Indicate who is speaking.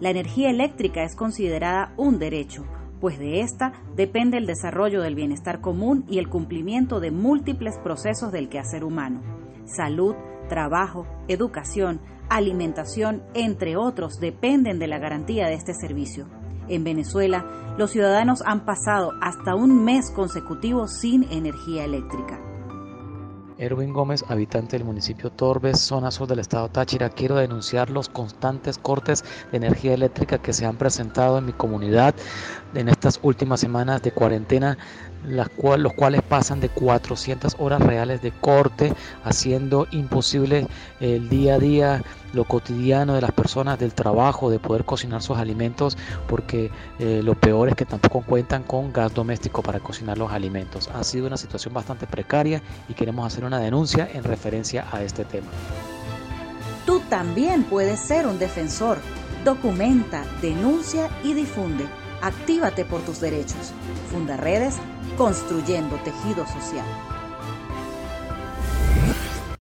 Speaker 1: La energía eléctrica es considerada un derecho, pues de esta depende el desarrollo del bienestar común y el cumplimiento de múltiples procesos del quehacer humano. Salud, trabajo, educación, alimentación, entre otros, dependen de la garantía de este servicio. En Venezuela, los ciudadanos han pasado hasta un mes consecutivo sin energía eléctrica.
Speaker 2: Erwin Gómez, habitante del municipio Torbes, zona sur del estado Táchira, quiero denunciar los constantes cortes de energía eléctrica que se han presentado en mi comunidad en estas últimas semanas de cuarentena los cuales pasan de 400 horas reales de corte, haciendo imposible el día a día, lo cotidiano de las personas, del trabajo, de poder cocinar sus alimentos, porque eh, lo peor es que tampoco cuentan con gas doméstico para cocinar los alimentos. Ha sido una situación bastante precaria y queremos hacer una denuncia en referencia a este tema.
Speaker 1: Tú también puedes ser un defensor. Documenta, denuncia y difunde. Actívate por tus derechos. Funda redes construyendo tejido social.